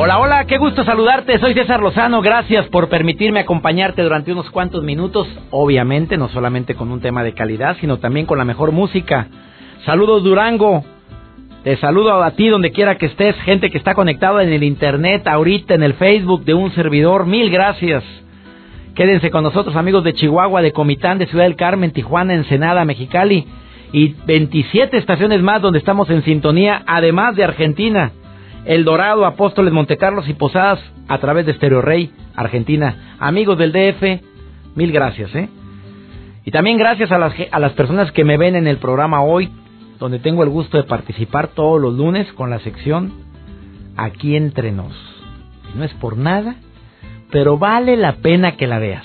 Hola, hola, qué gusto saludarte. Soy César Lozano. Gracias por permitirme acompañarte durante unos cuantos minutos. Obviamente, no solamente con un tema de calidad, sino también con la mejor música. Saludos, Durango. Te saludo a ti donde quiera que estés, gente que está conectada en el internet, ahorita en el Facebook de un servidor. Mil gracias. Quédense con nosotros, amigos de Chihuahua, de Comitán, de Ciudad del Carmen, Tijuana, Ensenada, Mexicali y 27 estaciones más donde estamos en sintonía, además de Argentina. El Dorado, Apóstoles, Montecarlos y Posadas a través de Stereo Rey, Argentina. Amigos del DF, mil gracias, ¿eh? Y también gracias a las, a las personas que me ven en el programa hoy, donde tengo el gusto de participar todos los lunes con la sección Aquí entre nos. no es por nada, pero vale la pena que la veas.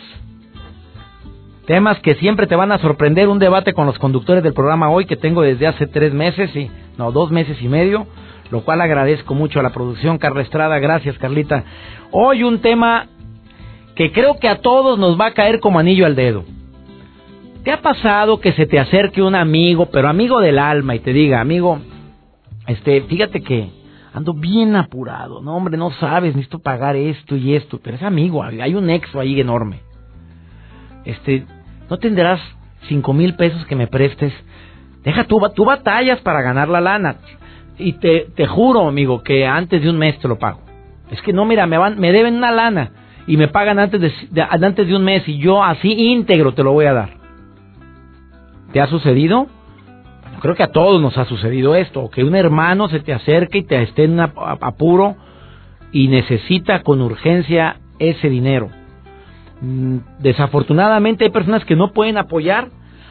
Temas que siempre te van a sorprender, un debate con los conductores del programa hoy que tengo desde hace tres meses, y no, dos meses y medio lo cual agradezco mucho a la producción Carla Estrada, gracias Carlita. Hoy un tema que creo que a todos nos va a caer como anillo al dedo. ¿Te ha pasado que se te acerque un amigo, pero amigo del alma, y te diga, amigo, este, fíjate que ando bien apurado, no hombre, no sabes, necesito pagar esto y esto, pero es amigo, hay un nexo ahí enorme. Este, no tendrás cinco mil pesos que me prestes. Deja tú, tú batallas para ganar la lana. Y te, te juro, amigo, que antes de un mes te lo pago. Es que no, mira, me, van, me deben una lana y me pagan antes de, antes de un mes y yo así íntegro te lo voy a dar. ¿Te ha sucedido? Creo que a todos nos ha sucedido esto, que un hermano se te acerque y te esté en apuro y necesita con urgencia ese dinero. Mm, desafortunadamente hay personas que no pueden apoyar,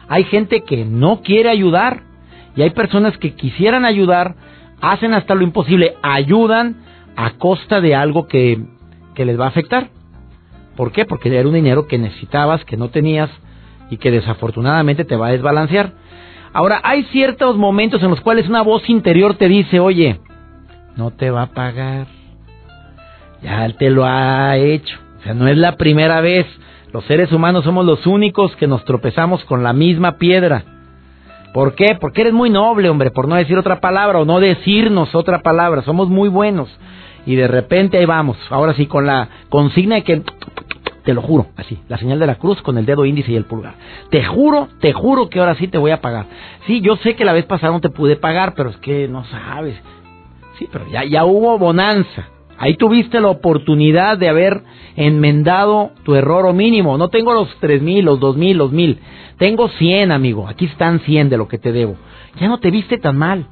hay gente que no quiere ayudar y hay personas que quisieran ayudar, hacen hasta lo imposible, ayudan a costa de algo que, que les va a afectar. ¿Por qué? Porque era un dinero que necesitabas, que no tenías y que desafortunadamente te va a desbalancear. Ahora, hay ciertos momentos en los cuales una voz interior te dice, oye, no te va a pagar. Ya te lo ha hecho. O sea, no es la primera vez. Los seres humanos somos los únicos que nos tropezamos con la misma piedra. ¿Por qué? Porque eres muy noble, hombre, por no decir otra palabra o no decirnos otra palabra. Somos muy buenos. Y de repente ahí vamos. Ahora sí, con la consigna de que, te lo juro, así, la señal de la cruz con el dedo índice y el pulgar. Te juro, te juro que ahora sí te voy a pagar. Sí, yo sé que la vez pasada no te pude pagar, pero es que no sabes. Sí, pero ya, ya hubo bonanza. Ahí tuviste la oportunidad de haber enmendado tu error o mínimo. No tengo los tres mil, los dos mil, los mil. Tengo cien, amigo. Aquí están cien de lo que te debo. Ya no te viste tan mal.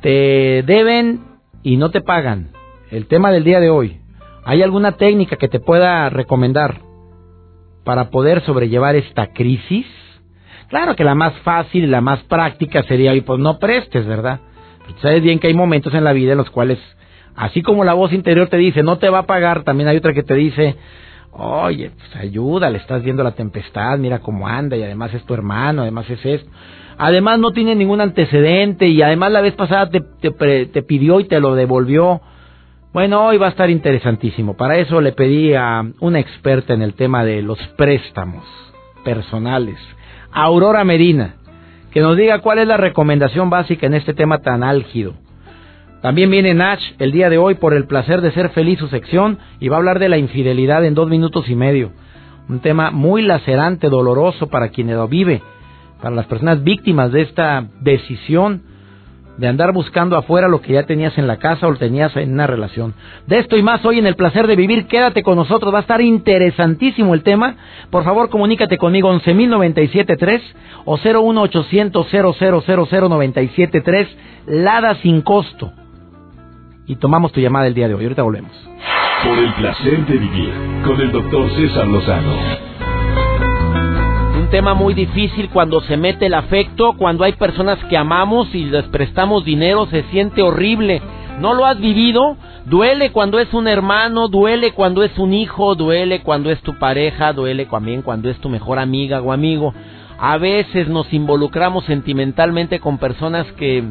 Te deben y no te pagan. El tema del día de hoy. ¿Hay alguna técnica que te pueda recomendar para poder sobrellevar esta crisis? Claro que la más fácil y la más práctica sería, pues no prestes, ¿verdad? sabes bien que hay momentos en la vida en los cuales Así como la voz interior te dice, no te va a pagar, también hay otra que te dice, oye, pues ayuda, le estás viendo la tempestad, mira cómo anda, y además es tu hermano, además es esto. Además no tiene ningún antecedente, y además la vez pasada te, te, pidió y te lo devolvió. Bueno, hoy va a estar interesantísimo. Para eso le pedí a una experta en el tema de los préstamos personales, Aurora Medina, que nos diga cuál es la recomendación básica en este tema tan álgido. También viene Nach el día de hoy por el placer de ser feliz su sección y va a hablar de la infidelidad en dos minutos y medio. Un tema muy lacerante, doloroso para quienes lo vive, para las personas víctimas de esta decisión de andar buscando afuera lo que ya tenías en la casa o tenías en una relación. De esto y más hoy en el placer de vivir, quédate con nosotros, va a estar interesantísimo el tema. Por favor, comunícate conmigo 11.097.3 o 01800 0000973, Lada sin costo y tomamos tu llamada el día de hoy. Ahorita volvemos. Por el placer de vivir con el doctor César Lozano tema muy difícil cuando se mete el afecto, cuando hay personas que amamos y les prestamos dinero, se siente horrible. ¿No lo has vivido? Duele cuando es un hermano, duele cuando es un hijo, duele cuando es tu pareja, duele también cuando es tu mejor amiga o amigo. A veces nos involucramos sentimentalmente con personas que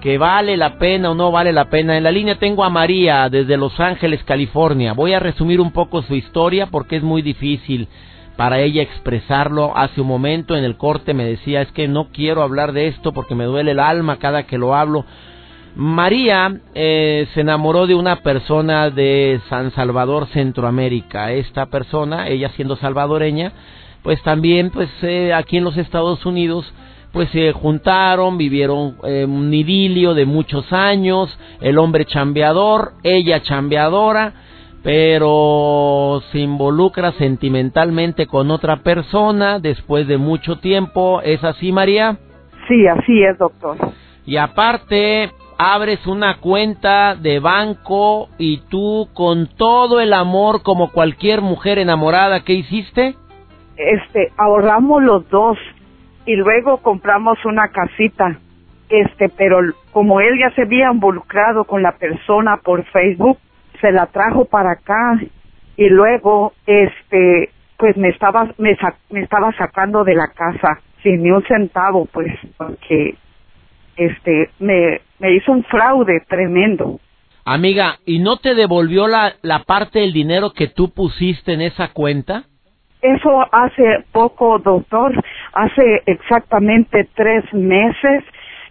que vale la pena o no vale la pena. En la línea tengo a María desde Los Ángeles, California. Voy a resumir un poco su historia porque es muy difícil para ella expresarlo. Hace un momento en el corte me decía, es que no quiero hablar de esto porque me duele el alma cada que lo hablo. María eh, se enamoró de una persona de San Salvador, Centroamérica. Esta persona, ella siendo salvadoreña, pues también, pues eh, aquí en los Estados Unidos, pues se juntaron, vivieron eh, un idilio de muchos años, el hombre chambeador, ella chambeadora, pero se involucra sentimentalmente con otra persona después de mucho tiempo. ¿Es así, María? Sí, así es, doctor. Y aparte, abres una cuenta de banco y tú con todo el amor como cualquier mujer enamorada, ¿qué hiciste? Este, ahorramos los dos y luego compramos una casita. Este, pero como él ya se había involucrado con la persona por Facebook, se la trajo para acá y luego este pues me estaba me, me estaba sacando de la casa sin ni un centavo pues porque este me me hizo un fraude tremendo. Amiga, ¿y no te devolvió la, la parte del dinero que tú pusiste en esa cuenta? Eso hace poco, doctor, hace exactamente tres meses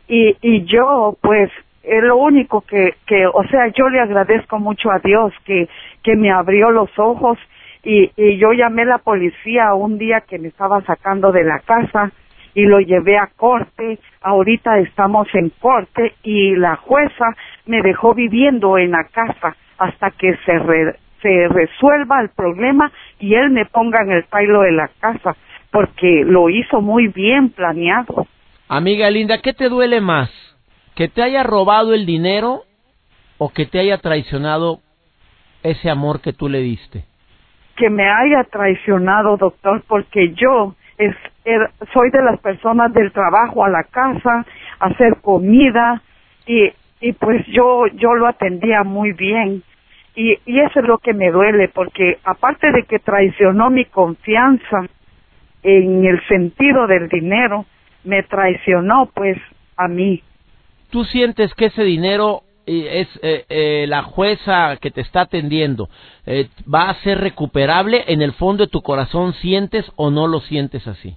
y, y yo pues es lo único que, que, o sea, yo le agradezco mucho a Dios que, que me abrió los ojos y, y yo llamé a la policía un día que me estaba sacando de la casa y lo llevé a corte. Ahorita estamos en corte y la jueza me dejó viviendo en la casa hasta que se, se resuelva el problema y él me ponga en el pailo de la casa porque lo hizo muy bien planeado. Amiga linda, ¿qué te duele más? ¿Que te haya robado el dinero o que te haya traicionado ese amor que tú le diste? Que me haya traicionado, doctor, porque yo es, er, soy de las personas del trabajo a la casa, hacer comida y, y pues yo, yo lo atendía muy bien. Y, y eso es lo que me duele, porque aparte de que traicionó mi confianza en el sentido del dinero, me traicionó pues a mí. ¿Tú sientes que ese dinero es eh, eh, la jueza que te está atendiendo eh, va a ser recuperable en el fondo de tu corazón sientes o no lo sientes así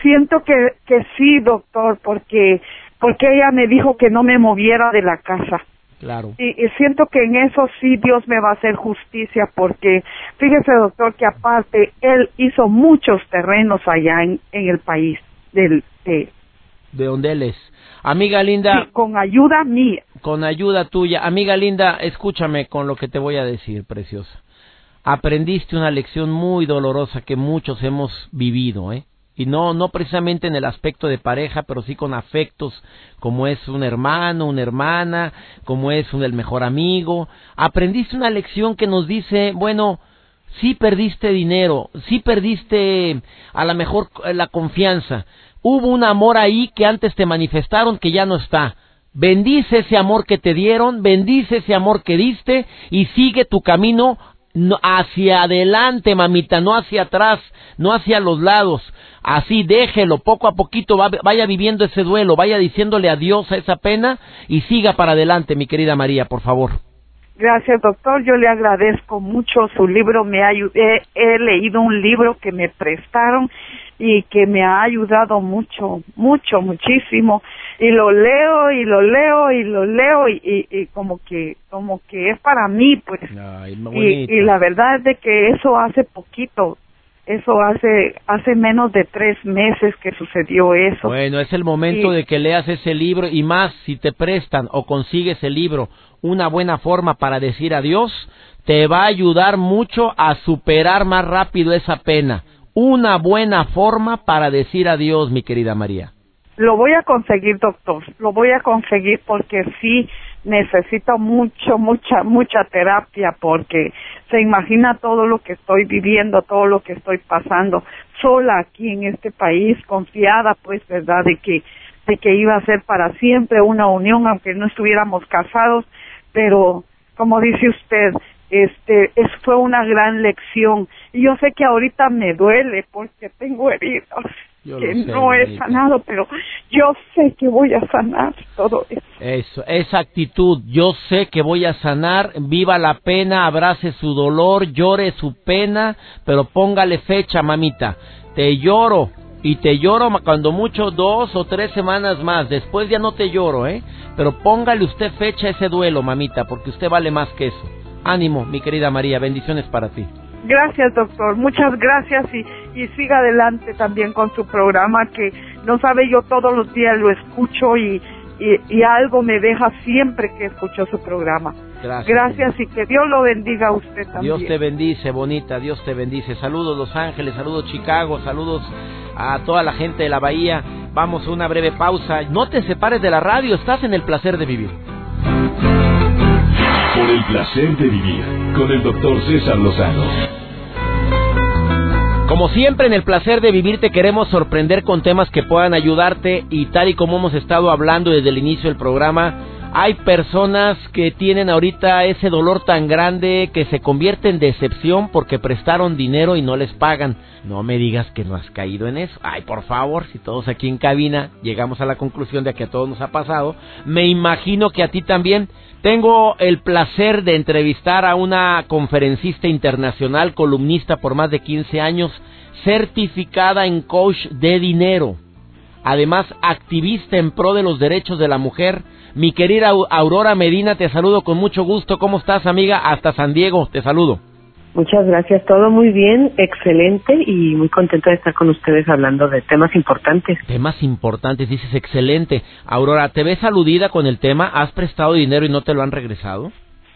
siento que que sí doctor porque porque ella me dijo que no me moviera de la casa claro y, siento que en eso sí Dios me va a hacer justicia porque fíjese doctor que aparte él hizo muchos terrenos allá en, en el país del de, de donde él es Amiga linda. con ayuda mía. Con ayuda tuya. Amiga linda, escúchame con lo que te voy a decir, preciosa. Aprendiste una lección muy dolorosa que muchos hemos vivido, ¿eh? Y no, no precisamente en el aspecto de pareja, pero sí con afectos, como es un hermano, una hermana, como es un, el mejor amigo. Aprendiste una lección que nos dice, bueno, sí perdiste dinero, sí perdiste a lo mejor la confianza, Hubo un amor ahí que antes te manifestaron que ya no está. Bendice ese amor que te dieron, bendice ese amor que diste y sigue tu camino hacia adelante, mamita, no hacia atrás, no hacia los lados. Así déjelo, poco a poquito vaya viviendo ese duelo, vaya diciéndole adiós a esa pena y siga para adelante, mi querida María, por favor. Gracias, doctor. Yo le agradezco mucho su libro. Me ayudé, he leído un libro que me prestaron y que me ha ayudado mucho, mucho, muchísimo. Y lo leo y lo leo y lo leo y, y, como que, como que es para mí, pues. y, y la verdad es de que eso hace poquito, eso hace hace menos de tres meses que sucedió eso. Bueno, es el momento de que leas ese libro y más si te prestan o consigues el libro, una buena forma para decir adiós, te va a ayudar mucho a superar más rápido esa pena una buena forma para decir adiós, mi querida María? Lo voy a conseguir, doctor. Lo voy a conseguir porque sí, necesito mucho, mucha, mucha terapia porque se imagina todo lo que estoy viviendo, todo lo que estoy pasando sola aquí en este país, confiada pues, ¿verdad? De que, de que iba a ser para siempre una unión aunque no estuviéramos casados, pero como dice usted, este, es, fue una gran lección. Y yo sé que ahorita me duele porque tengo que no he sanado, pero yo sé que voy a sanar todo eso. Eso, esa actitud, yo sé que voy a sanar, viva la pena, abrace su dolor, llore su pena, pero póngale fecha, mamita. Te lloro, y te lloro cuando mucho dos o tres semanas más. Después ya no te lloro, ¿eh? Pero póngale usted fecha a ese duelo, mamita, porque usted vale más que eso. Ánimo, mi querida María, bendiciones para ti. Gracias, doctor. Muchas gracias y, y siga adelante también con su programa que no sabe yo todos los días lo escucho y, y, algo me deja siempre que escucho su programa. Gracias. Gracias y que Dios lo bendiga a usted también. Dios te bendice, bonita, Dios te bendice. Saludos Los Ángeles, saludos Chicago, saludos a toda la gente de la Bahía. Vamos a una breve pausa. No te separes de la radio, estás en el placer de vivir. Por el placer de vivir con el doctor César Lozano. Como siempre en el placer de vivir te queremos sorprender con temas que puedan ayudarte y tal y como hemos estado hablando desde el inicio del programa, hay personas que tienen ahorita ese dolor tan grande que se convierte en decepción porque prestaron dinero y no les pagan. No me digas que no has caído en eso. Ay, por favor, si todos aquí en cabina llegamos a la conclusión de que a todos nos ha pasado, me imagino que a ti también. Tengo el placer de entrevistar a una conferencista internacional, columnista por más de 15 años, certificada en coach de dinero. Además, activista en pro de los derechos de la mujer mi querida Aurora Medina, te saludo con mucho gusto. ¿Cómo estás, amiga? Hasta San Diego, te saludo. Muchas gracias, todo muy bien, excelente y muy contento de estar con ustedes hablando de temas importantes. Temas importantes, dices excelente. Aurora, ¿te ves aludida con el tema? ¿Has prestado dinero y no te lo han regresado?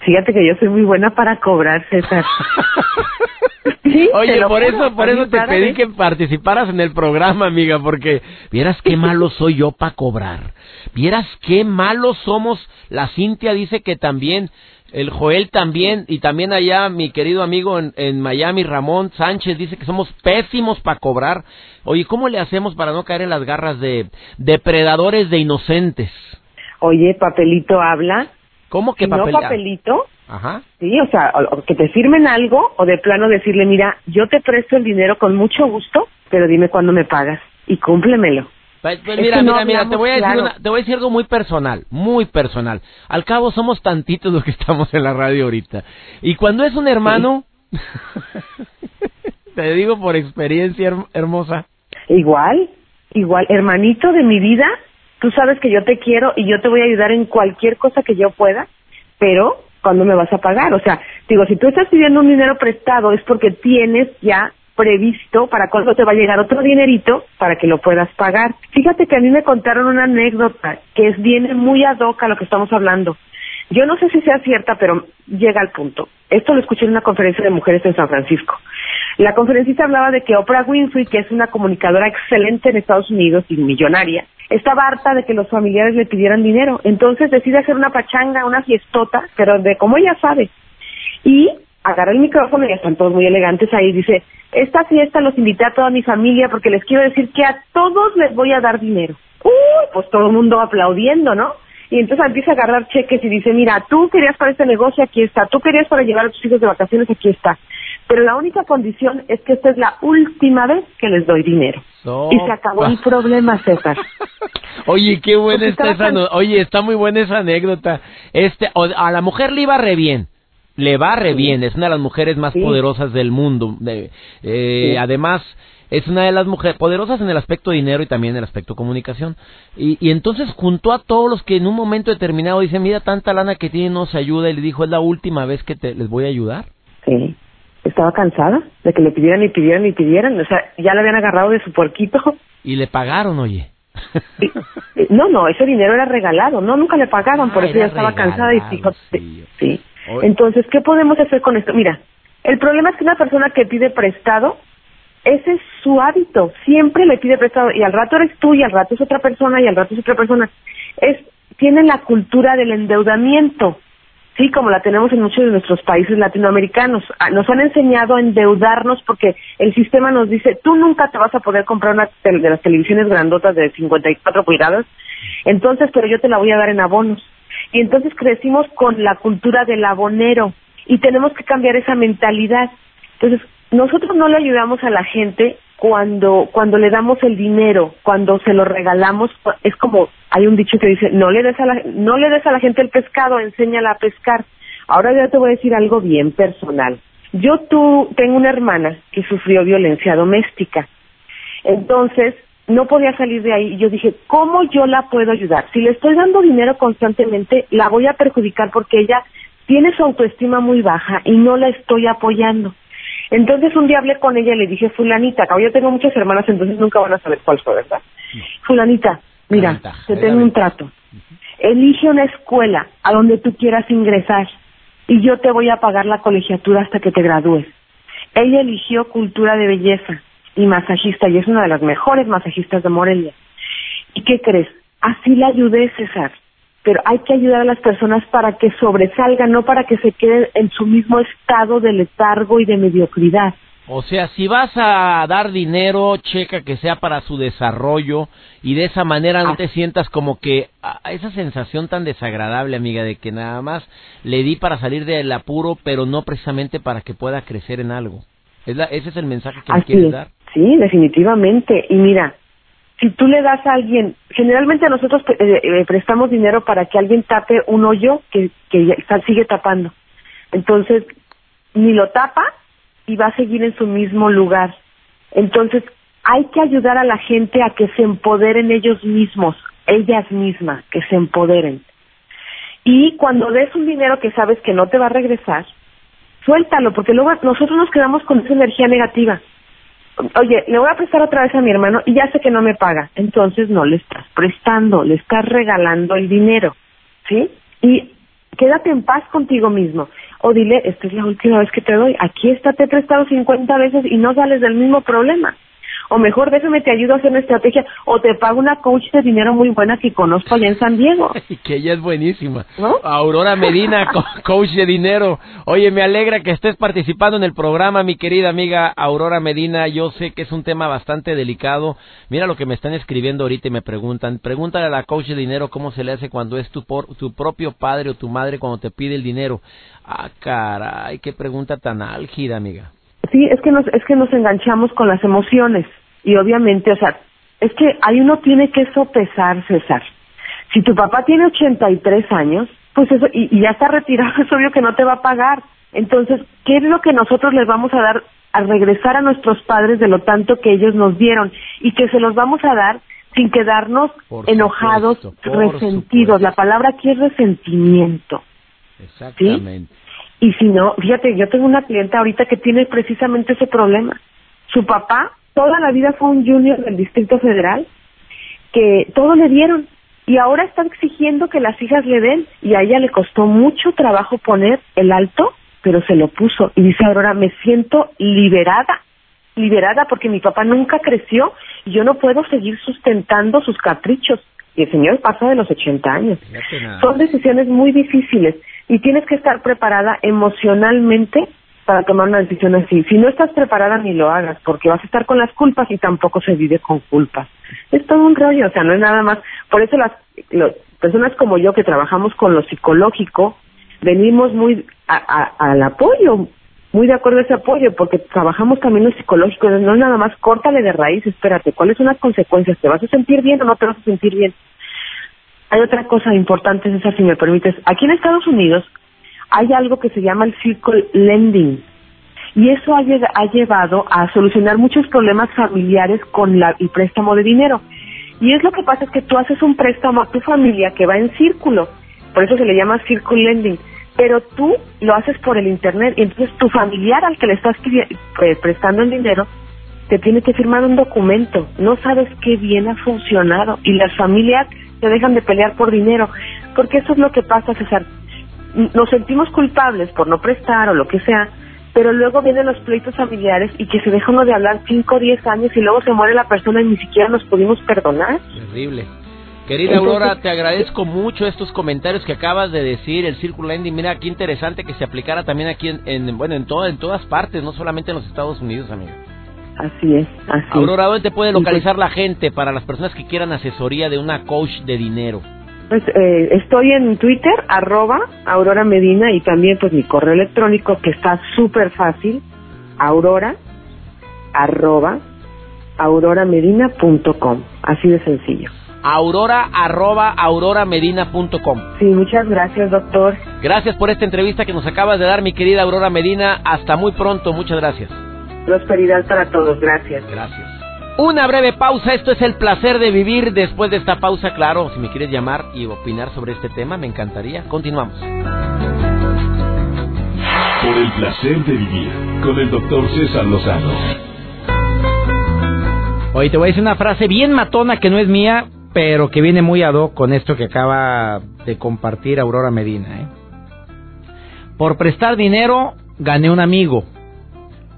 Fíjate que yo soy muy buena para cobrar, César. Oye, por eso, por eso te pedí que participaras en el programa, amiga, porque vieras qué malo soy yo para cobrar. Vieras qué malos somos. La Cintia dice que también, el Joel también, y también allá mi querido amigo en, en Miami, Ramón Sánchez, dice que somos pésimos para cobrar. Oye, ¿cómo le hacemos para no caer en las garras de depredadores de inocentes? Oye, papelito habla. ¿Cómo que papelito? No papelito. Ajá. Sí, o sea, que te firmen algo o de plano decirle, mira, yo te presto el dinero con mucho gusto, pero dime cuándo me pagas y cúmplemelo. Pues, pues mira, mira, mira, te voy, a decir te voy a decir algo muy personal, muy personal. Al cabo somos tantitos los que estamos en la radio ahorita. Y cuando es un hermano, te digo por experiencia hermosa. Igual, igual, hermanito de mi vida, tú sabes que yo te quiero y yo te voy a ayudar en cualquier cosa que yo pueda, pero ¿cuándo me vas a pagar? O sea, digo, si tú estás pidiendo un dinero prestado es porque tienes ya previsto para cuándo te va a llegar otro dinerito para que lo puedas pagar. Fíjate que a mí me contaron una anécdota que es, viene muy ad hoc a lo que estamos hablando. Yo no sé si sea cierta, pero llega al punto. Esto lo escuché en una conferencia de mujeres en San Francisco. La conferencista hablaba de que Oprah Winfrey, que es una comunicadora excelente en Estados Unidos y millonaria, estaba harta de que los familiares le pidieran dinero. Entonces decide hacer una pachanga, una fiestota, pero de como ella sabe. Y agarra el micrófono y están todos muy elegantes ahí. Dice, esta fiesta los invité a toda mi familia porque les quiero decir que a todos les voy a dar dinero. Uy, pues todo el mundo aplaudiendo, ¿no? Y entonces empieza a agarrar cheques y dice, mira, tú querías para este negocio, aquí está. Tú querías para llevar a tus hijos de vacaciones, aquí está. Pero la única condición es que esta es la última vez que les doy dinero. Y se acabó el problema, César. Oye, qué buena está esa, oye, está muy buena esa anécdota. Este, a la mujer le iba re bien le va re bien, es una de las mujeres más poderosas del mundo. Eh, Además, es una de las mujeres poderosas en el aspecto dinero y también en el aspecto comunicación. Y, y, entonces juntó a todos los que en un momento determinado dicen, mira, tanta lana que tiene, nos ayuda, y le dijo, es la última vez que te, les voy a ayudar. Sí, estaba cansada de que le pidieran y pidieran y pidieran, o sea, ya le habían agarrado de su porquito. Y le pagaron, oye. No, no, ese dinero era regalado, no, nunca le pagaban, por ah, eso ya estaba cansada y dijo, sí. Entonces, ¿qué podemos hacer con esto? Mira, el problema es que una persona que pide prestado, ese es su hábito, siempre le pide prestado y al rato eres tú y al rato es otra persona y al rato es otra persona. Es tienen la cultura del endeudamiento, sí, como la tenemos en muchos de nuestros países latinoamericanos. Ah, nos han enseñado a endeudarnos porque el sistema nos dice, tú nunca te vas a poder comprar una de las televisiones grandotas de 54 pulgadas, entonces, pero yo te la voy a dar en abonos. Y entonces crecimos con la cultura del abonero y tenemos que cambiar esa mentalidad. Entonces, nosotros no le ayudamos a la gente cuando cuando le damos el dinero, cuando se lo regalamos, es como hay un dicho que dice, no le des a la no le des a la gente el pescado, enséñala a pescar. Ahora ya te voy a decir algo bien personal. Yo tú tengo una hermana que sufrió violencia doméstica. Entonces, no podía salir de ahí y yo dije, ¿cómo yo la puedo ayudar? Si le estoy dando dinero constantemente, la voy a perjudicar porque ella tiene su autoestima muy baja y no la estoy apoyando. Entonces un día hablé con ella y le dije, fulanita, acá yo tengo muchas hermanas, entonces nunca van a saber cuál fue, ¿verdad? Fulanita, mira, te tengo un trato. Elige una escuela a donde tú quieras ingresar y yo te voy a pagar la colegiatura hasta que te gradúes. Ella eligió cultura de belleza y masajista y es una de las mejores masajistas de Morelia. ¿Y qué crees? Así la ayudé, César pero hay que ayudar a las personas para que sobresalgan, no para que se queden en su mismo estado de letargo y de mediocridad. O sea, si vas a dar dinero, checa que sea para su desarrollo y de esa manera no te sientas como que a ah, esa sensación tan desagradable, amiga, de que nada más le di para salir del apuro, pero no precisamente para que pueda crecer en algo. ¿Es ese es el mensaje que me quieres dar. Sí, definitivamente. Y mira, si tú le das a alguien, generalmente nosotros eh, eh, prestamos dinero para que alguien tape un hoyo que, que sigue tapando. Entonces, ni lo tapa y va a seguir en su mismo lugar. Entonces, hay que ayudar a la gente a que se empoderen ellos mismos, ellas mismas, que se empoderen. Y cuando des un dinero que sabes que no te va a regresar, suéltalo, porque luego nosotros nos quedamos con esa energía negativa oye, le voy a prestar otra vez a mi hermano y ya sé que no me paga. Entonces no le estás prestando, le estás regalando el dinero, ¿sí? Y quédate en paz contigo mismo. O dile, esta es la última vez que te doy. Aquí está, te he prestado 50 veces y no sales del mismo problema o mejor déjame te ayudo a hacer una estrategia o te pago una coach de dinero muy buena que conozco allá en San Diego. que ella es buenísima. Aurora Medina, coach de dinero. Oye, me alegra que estés participando en el programa, mi querida amiga Aurora Medina. Yo sé que es un tema bastante delicado. Mira lo que me están escribiendo ahorita y me preguntan. Pregúntale a la coach de dinero cómo se le hace cuando es tu, por, tu propio padre o tu madre cuando te pide el dinero. Ah, caray, qué pregunta tan álgida, amiga. Sí, es que nos, es que nos enganchamos con las emociones y obviamente, o sea, es que ahí uno tiene que sopesar, César. Si tu papá tiene 83 años, pues eso, y, y ya está retirado, es obvio que no te va a pagar. Entonces, ¿qué es lo que nosotros les vamos a dar al regresar a nuestros padres de lo tanto que ellos nos dieron y que se los vamos a dar sin quedarnos enojados, resentidos? La palabra aquí es resentimiento. Exactamente. Y si no, fíjate, yo tengo una clienta ahorita que tiene precisamente ese problema. Su papá toda la vida fue un junior del Distrito Federal, que todo le dieron y ahora está exigiendo que las hijas le den y a ella le costó mucho trabajo poner el alto, pero se lo puso y dice Aurora, me siento liberada, liberada porque mi papá nunca creció y yo no puedo seguir sustentando sus caprichos. Y el señor pasa de los 80 años. Son decisiones muy difíciles y tienes que estar preparada emocionalmente para tomar una decisión así. Si no estás preparada, ni lo hagas, porque vas a estar con las culpas y tampoco se vive con culpas. Es todo un rollo, o sea, no es nada más. Por eso las personas como yo que trabajamos con lo psicológico, venimos muy al apoyo, muy de acuerdo a ese apoyo, porque trabajamos también lo psicológico, no es nada más córtale de raíz, espérate, ¿cuáles son las consecuencias? ¿Te vas a sentir bien o no te vas a sentir bien? Hay otra cosa importante, César, si me permites. Aquí en Estados Unidos hay algo que se llama el circle lending y eso ha, llevado a solucionar muchos problemas familiares con la, el préstamo de dinero. Y es lo que pasa es que tú haces un préstamo a tu familia que va en círculo, por eso se le llama circle lending, pero tú lo haces por el internet y entonces tu familiar al que le estás eh, prestando el dinero te tiene que firmar un documento, no sabes qué bien ha funcionado y las familias te dejan de pelear por dinero, porque eso es lo que pasa, César nos sentimos culpables por no prestar o lo que sea, pero luego vienen los pleitos familiares y que se deja uno de hablar 5 o 10 años y luego se muere la persona y ni siquiera nos pudimos perdonar. Terrible. Querida Aurora, te agradezco mucho estos comentarios que acabas de decir, el Círculo Ending, mira qué interesante que se aplicara también aquí en, bueno, en, todo, en todas partes, no solamente en los Estados Unidos, amiga. Así es, así Aurora, ¿dónde te puede localizar la gente para las personas que quieran asesoría de una coach de dinero? Pues eh, estoy en Twitter, arroba Aurora Medina y también pues mi correo electrónico que está súper fácil, aurora, arroba, auroramedina.com, así de sencillo aurora arroba auroramedina.com. Sí, muchas gracias, doctor. Gracias por esta entrevista que nos acabas de dar, mi querida Aurora Medina. Hasta muy pronto, muchas gracias. Prosperidad para todos, gracias. Gracias. Una breve pausa, esto es el placer de vivir. Después de esta pausa, claro, si me quieres llamar y opinar sobre este tema, me encantaría. Continuamos. Por el placer de vivir, con el doctor César Lozano. Hoy te voy a decir una frase bien matona que no es mía, pero que viene muy ad hoc con esto que acaba de compartir Aurora Medina. ¿eh? Por prestar dinero gané un amigo,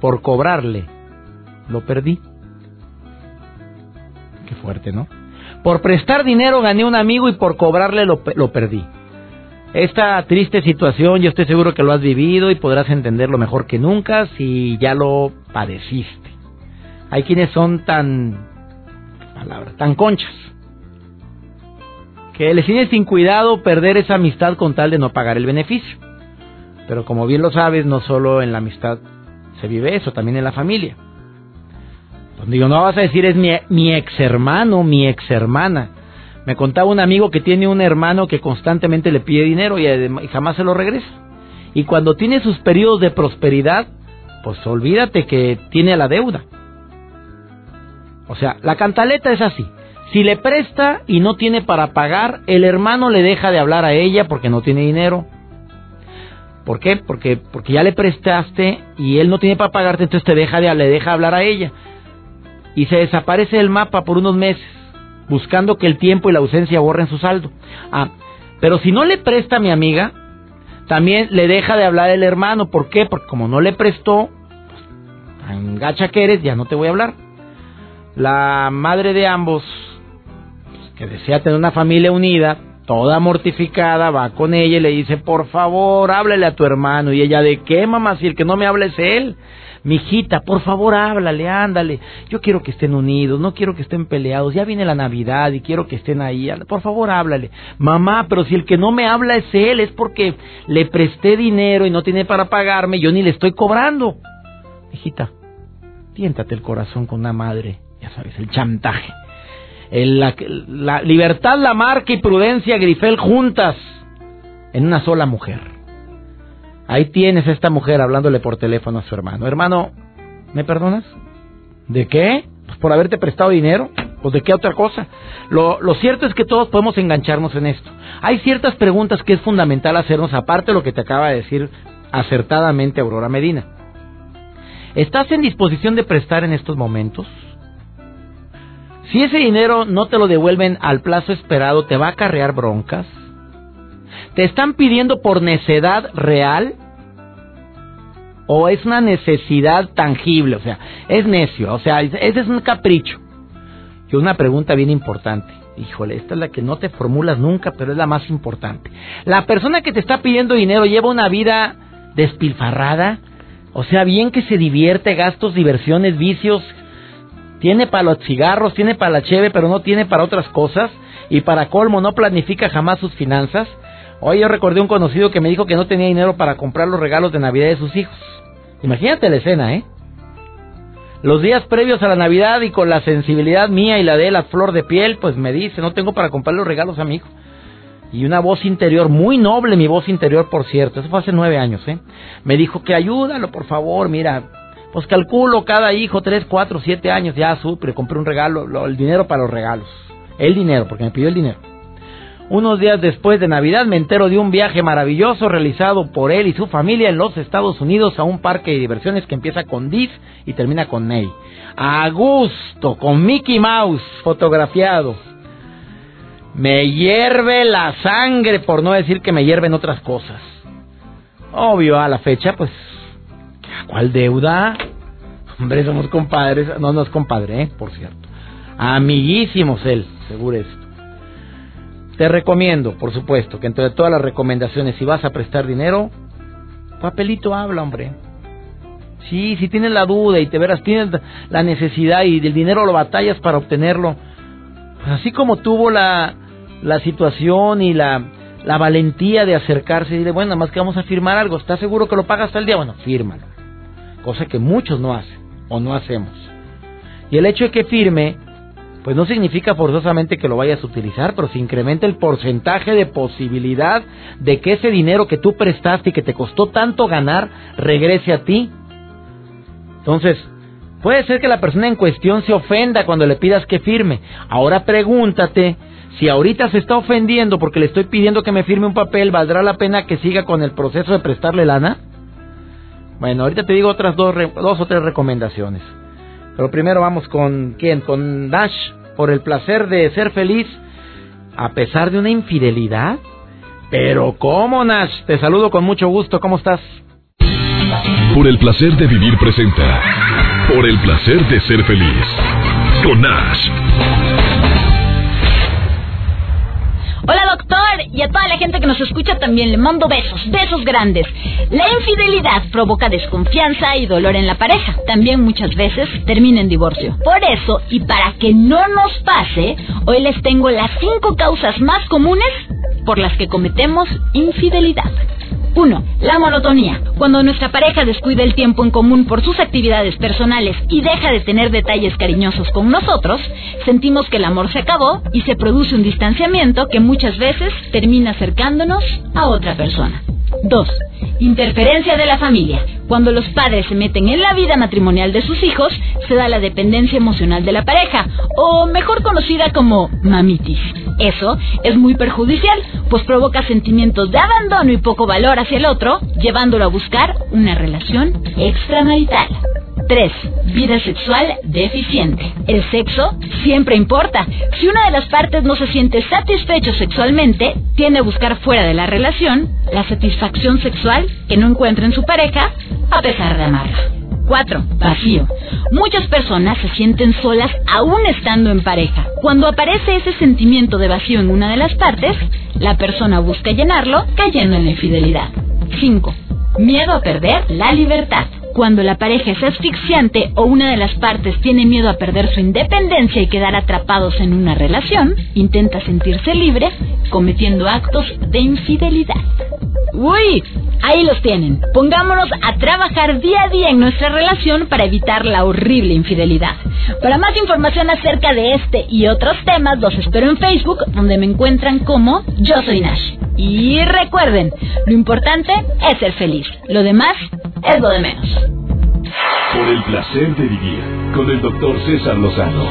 por cobrarle lo perdí. Qué fuerte, ¿no? Por prestar dinero gané un amigo y por cobrarle lo, lo perdí. Esta triste situación yo estoy seguro que lo has vivido y podrás entenderlo mejor que nunca si ya lo padeciste. Hay quienes son tan palabra, tan conchas que les tiene sin cuidado perder esa amistad con tal de no pagar el beneficio. Pero como bien lo sabes, no solo en la amistad se vive eso, también en la familia. Donde digo, no vas a decir es mi, ex hermano, mi ex hermana. Me contaba un amigo que tiene un hermano que constantemente le pide dinero y, y jamás se lo regresa. Y cuando tiene sus periodos de prosperidad, pues olvídate que tiene la deuda. O sea, la cantaleta es así. Si le presta y no tiene para pagar, el hermano le deja de hablar a ella porque no tiene dinero. ¿Por qué? Porque, porque ya le prestaste y él no tiene para pagarte, entonces te deja de, le deja hablar a ella. Y se desaparece del mapa por unos meses, buscando que el tiempo y la ausencia borren su saldo. Ah, pero si no le presta a mi amiga, también le deja de hablar el hermano. ¿Por qué? Porque como no le prestó, pues, gacha que eres, ya no te voy a hablar. La madre de ambos que desea tener una familia unida, toda mortificada, va con ella y le dice, por favor, háblale a tu hermano. Y ella, ¿de qué, mamá? Si el que no me habla es él. Mi hijita, por favor, háblale, ándale. Yo quiero que estén unidos, no quiero que estén peleados. Ya viene la Navidad y quiero que estén ahí. Por favor, háblale. Mamá, pero si el que no me habla es él, es porque le presté dinero y no tiene para pagarme, yo ni le estoy cobrando. Hijita, tiéntate el corazón con una madre, ya sabes, el chantaje la, la, libertad, la marca y prudencia Grifel juntas en una sola mujer. Ahí tienes esta mujer hablándole por teléfono a su hermano. Hermano, ¿me perdonas? ¿De qué? Pues por haberte prestado dinero. ¿Pues de qué otra cosa? Lo, lo cierto es que todos podemos engancharnos en esto. Hay ciertas preguntas que es fundamental hacernos, aparte de lo que te acaba de decir acertadamente Aurora Medina. ¿Estás en disposición de prestar en estos momentos? Si ese dinero no te lo devuelven al plazo esperado, ¿te va a acarrear broncas? ¿Te están pidiendo por necedad real? ¿O es una necesidad tangible? O sea, es necio, o sea, ese es un capricho. Y una pregunta bien importante. Híjole, esta es la que no te formulas nunca, pero es la más importante. La persona que te está pidiendo dinero lleva una vida despilfarrada, o sea, bien que se divierte, gastos, diversiones, vicios, tiene para los cigarros, tiene para la cheve, pero no tiene para otras cosas. Y para colmo, no planifica jamás sus finanzas. Hoy yo recordé un conocido que me dijo que no tenía dinero para comprar los regalos de Navidad de sus hijos. Imagínate la escena, ¿eh? Los días previos a la Navidad y con la sensibilidad mía y la de la flor de piel, pues me dice, no tengo para comprar los regalos a mi hijo. Y una voz interior, muy noble mi voz interior, por cierto, eso fue hace nueve años, ¿eh? Me dijo que ayúdalo, por favor, mira, pues calculo cada hijo, tres, cuatro, siete años, ya supe, compré un regalo, el dinero para los regalos. El dinero, porque me pidió el dinero. Unos días después de Navidad me entero de un viaje maravilloso realizado por él y su familia en los Estados Unidos a un parque de diversiones que empieza con Diz y termina con Ney. A gusto, con Mickey Mouse fotografiado. Me hierve la sangre, por no decir que me hierven otras cosas. Obvio, a la fecha, pues ¿Cuál deuda? Hombre, somos compadres. No, no es compadre, ¿eh? por cierto. Amiguísimos él, seguro esto. Te recomiendo, por supuesto, que entre todas las recomendaciones, si vas a prestar dinero, papelito habla, hombre. Sí, si tienes la duda y te verás, tienes la necesidad y del dinero lo batallas para obtenerlo, pues así como tuvo la, la situación y la, la valentía de acercarse y decirle, bueno, más que vamos a firmar algo, ¿estás seguro que lo pagas hasta el día? Bueno, fírmalo. Cosa que muchos no hacen o no hacemos. Y el hecho de que firme, pues no significa forzosamente que lo vayas a utilizar, pero se incrementa el porcentaje de posibilidad de que ese dinero que tú prestaste y que te costó tanto ganar regrese a ti. Entonces, puede ser que la persona en cuestión se ofenda cuando le pidas que firme. Ahora pregúntate si ahorita se está ofendiendo porque le estoy pidiendo que me firme un papel, ¿valdrá la pena que siga con el proceso de prestarle lana? Bueno, ahorita te digo otras dos, dos o tres recomendaciones. Pero primero vamos con quién? Con Dash, por el placer de ser feliz a pesar de una infidelidad. Pero ¿cómo, Nash? Te saludo con mucho gusto. ¿Cómo estás? Por el placer de vivir presenta. Por el placer de ser feliz. Con Nash. Hola doctor y a toda la gente que nos escucha también le mando besos, besos grandes. La infidelidad provoca desconfianza y dolor en la pareja. También muchas veces termina en divorcio. Por eso, y para que no nos pase, hoy les tengo las cinco causas más comunes por las que cometemos infidelidad. 1. La monotonía. Cuando nuestra pareja descuida el tiempo en común por sus actividades personales y deja de tener detalles cariñosos con nosotros, sentimos que el amor se acabó y se produce un distanciamiento que muchas veces termina acercándonos a otra persona. 2. Interferencia de la familia. Cuando los padres se meten en la vida matrimonial de sus hijos, se da la dependencia emocional de la pareja, o mejor conocida como mamitis. Eso es muy perjudicial, pues provoca sentimientos de abandono y poco valor hacia el otro, llevándolo a buscar una relación extramarital. 3. Vida sexual deficiente. El sexo siempre importa. Si una de las partes no se siente satisfecho sexualmente, tiende a buscar fuera de la relación la satisfacción sexual que no encuentra en su pareja a pesar de amarla. 4. Vacío. Muchas personas se sienten solas aún estando en pareja. Cuando aparece ese sentimiento de vacío en una de las partes, la persona busca llenarlo cayendo en la infidelidad. 5. Miedo a perder la libertad. Cuando la pareja es asfixiante o una de las partes tiene miedo a perder su independencia y quedar atrapados en una relación, intenta sentirse libre cometiendo actos de infidelidad. Uy, ahí los tienen. Pongámonos a trabajar día a día en nuestra relación para evitar la horrible infidelidad. Para más información acerca de este y otros temas, los espero en Facebook, donde me encuentran como Yo Soy Nash. Y recuerden, lo importante es ser feliz. Lo demás es lo de menos. Por el placer de vivir con el doctor César Lozano.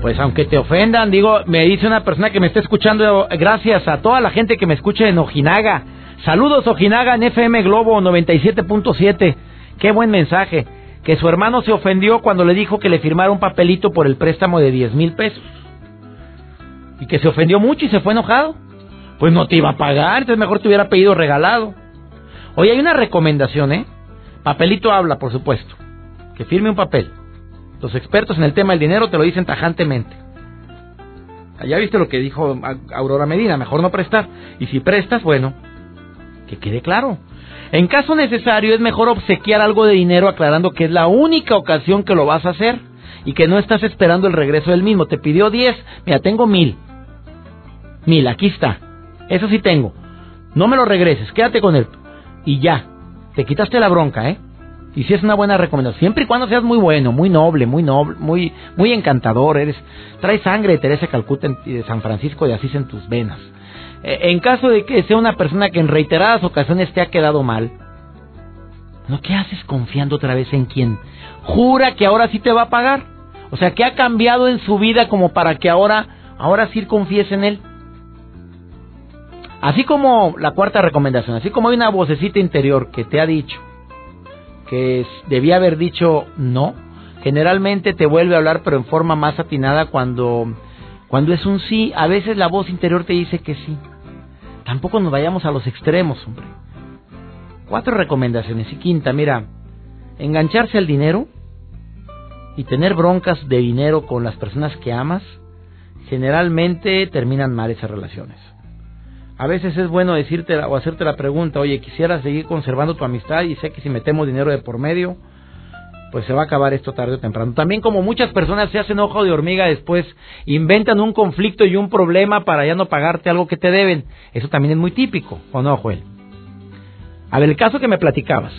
Pues aunque te ofendan, digo, me dice una persona que me está escuchando, gracias a toda la gente que me escucha en Ojinaga. Saludos Ojinaga en FM Globo 97.7. Qué buen mensaje. Que su hermano se ofendió cuando le dijo que le firmara un papelito por el préstamo de 10 mil pesos. Y que se ofendió mucho y se fue enojado. Pues no te iba a pagar, entonces mejor te hubiera pedido regalado. Oye, hay una recomendación, ¿eh? Papelito habla, por supuesto. Que firme un papel. Los expertos en el tema del dinero te lo dicen tajantemente. Ya viste lo que dijo Aurora Medina, mejor no prestar. Y si prestas, bueno, que quede claro. En caso necesario es mejor obsequiar algo de dinero aclarando que es la única ocasión que lo vas a hacer y que no estás esperando el regreso del mismo. Te pidió 10, mira, tengo mil. Mil, aquí está. Eso sí tengo. No me lo regreses, quédate con él. Y ya, te quitaste la bronca, ¿eh? Y si es una buena recomendación, siempre y cuando seas muy bueno, muy noble, muy noble, muy, muy encantador, eres, traes sangre de Teresa Calcuta y de San Francisco de Asís en tus venas. Eh, en caso de que sea una persona que en reiteradas ocasiones te ha quedado mal, ¿no qué haces confiando otra vez en quien jura que ahora sí te va a pagar? O sea, ¿qué ha cambiado en su vida como para que ahora, ahora sí confíes en él? Así como la cuarta recomendación, así como hay una vocecita interior que te ha dicho que debía haber dicho no, generalmente te vuelve a hablar pero en forma más atinada cuando, cuando es un sí. A veces la voz interior te dice que sí. Tampoco nos vayamos a los extremos, hombre. Cuatro recomendaciones. Y quinta, mira, engancharse al dinero y tener broncas de dinero con las personas que amas generalmente terminan mal esas relaciones. A veces es bueno decirte o hacerte la pregunta, oye, quisiera seguir conservando tu amistad y sé que si metemos dinero de por medio, pues se va a acabar esto tarde o temprano. También como muchas personas se hacen ojo de hormiga después, inventan un conflicto y un problema para ya no pagarte algo que te deben. Eso también es muy típico, ¿o no, Joel? A ver, el caso que me platicabas.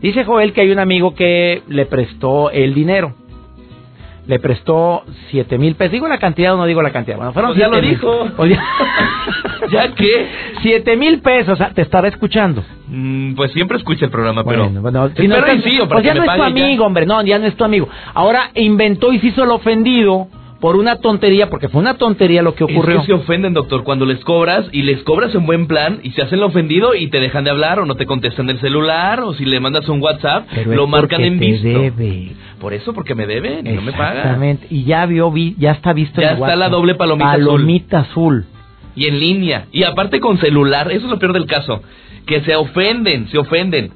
Dice Joel que hay un amigo que le prestó el dinero le prestó siete mil pesos. ¿Digo la cantidad o no digo la cantidad? Bueno, fueron pues ya lo dijo. ya... qué? Siete mil pesos, te estará escuchando. Mm, pues siempre escucha el programa, pero... Bueno, si no, pues ya no es tu amigo, hombre, no, ya no es tu amigo. Ahora inventó y se hizo el ofendido por una tontería, porque fue una tontería lo que ocurrió. Es que se ofenden, doctor, cuando les cobras y les cobras en buen plan y se hacen el ofendido y te dejan de hablar o no te contestan el celular o si le mandas un WhatsApp, lo marcan en visto. Debe. Por eso, porque me deben y no me pagan. Exactamente, y ya vio, ya está visto Ya está la doble palomita, palomita azul. Y en línea. Y aparte con celular, eso es lo peor del caso. Que se ofenden, se ofenden.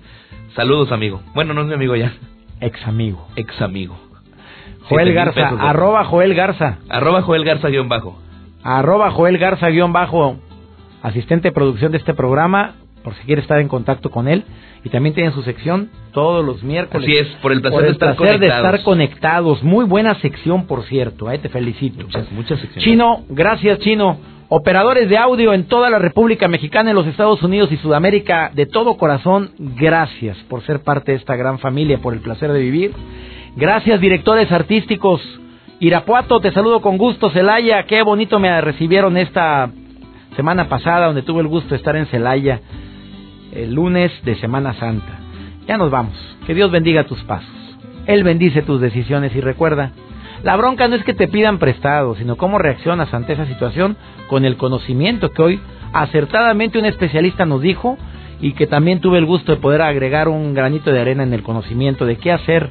Saludos, amigo. Bueno, no es mi amigo ya. Ex amigo. Ex amigo. Joel Garza, arroba Joel Garza. Arroba Joel Garza guion bajo. Arroba Joel Garza guion bajo, asistente de producción de este programa, por si quiere estar en contacto con él. Y también tiene su sección todos los miércoles. Así es, por el placer, de, estar placer de estar conectados. Muy buena sección, por cierto, ¿eh? te felicito. Muchas, muchas secciones. Chino, gracias Chino. Operadores de audio en toda la República Mexicana, en los Estados Unidos y Sudamérica, de todo corazón, gracias por ser parte de esta gran familia, por el placer de vivir. Gracias, directores artísticos. Irapuato, te saludo con gusto. Celaya, qué bonito me recibieron esta semana pasada, donde tuve el gusto de estar en Celaya, el lunes de Semana Santa. Ya nos vamos. Que Dios bendiga tus pasos. Él bendice tus decisiones y recuerda, la bronca no es que te pidan prestado, sino cómo reaccionas ante esa situación con el conocimiento que hoy acertadamente un especialista nos dijo y que también tuve el gusto de poder agregar un granito de arena en el conocimiento de qué hacer